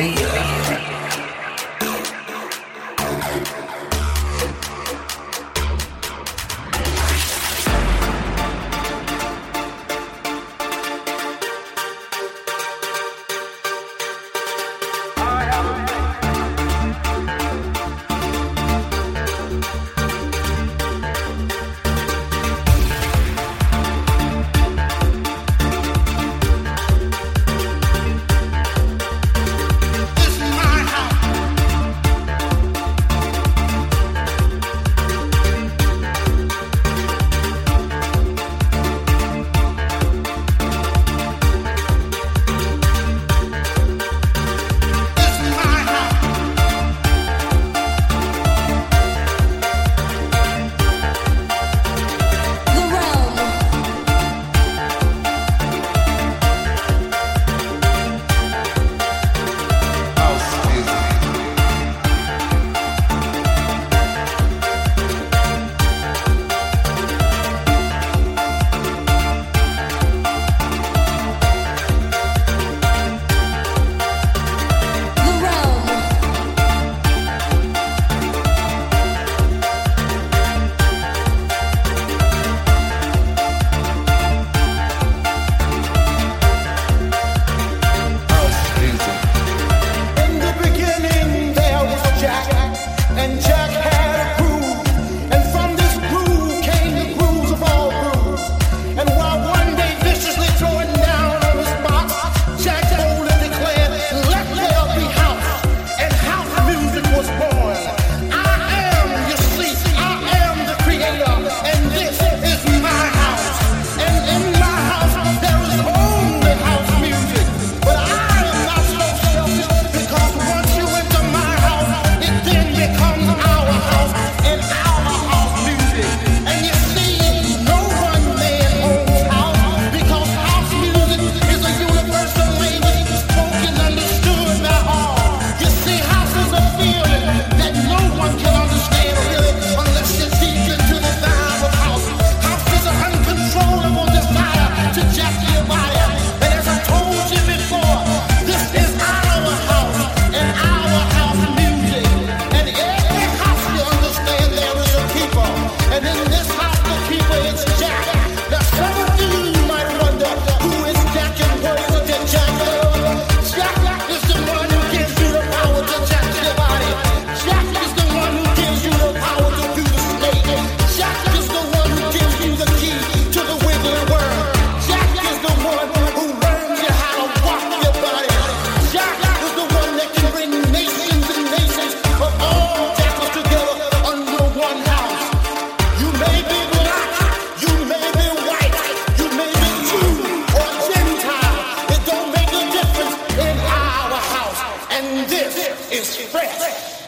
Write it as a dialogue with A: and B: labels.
A: reveal. Is fresh.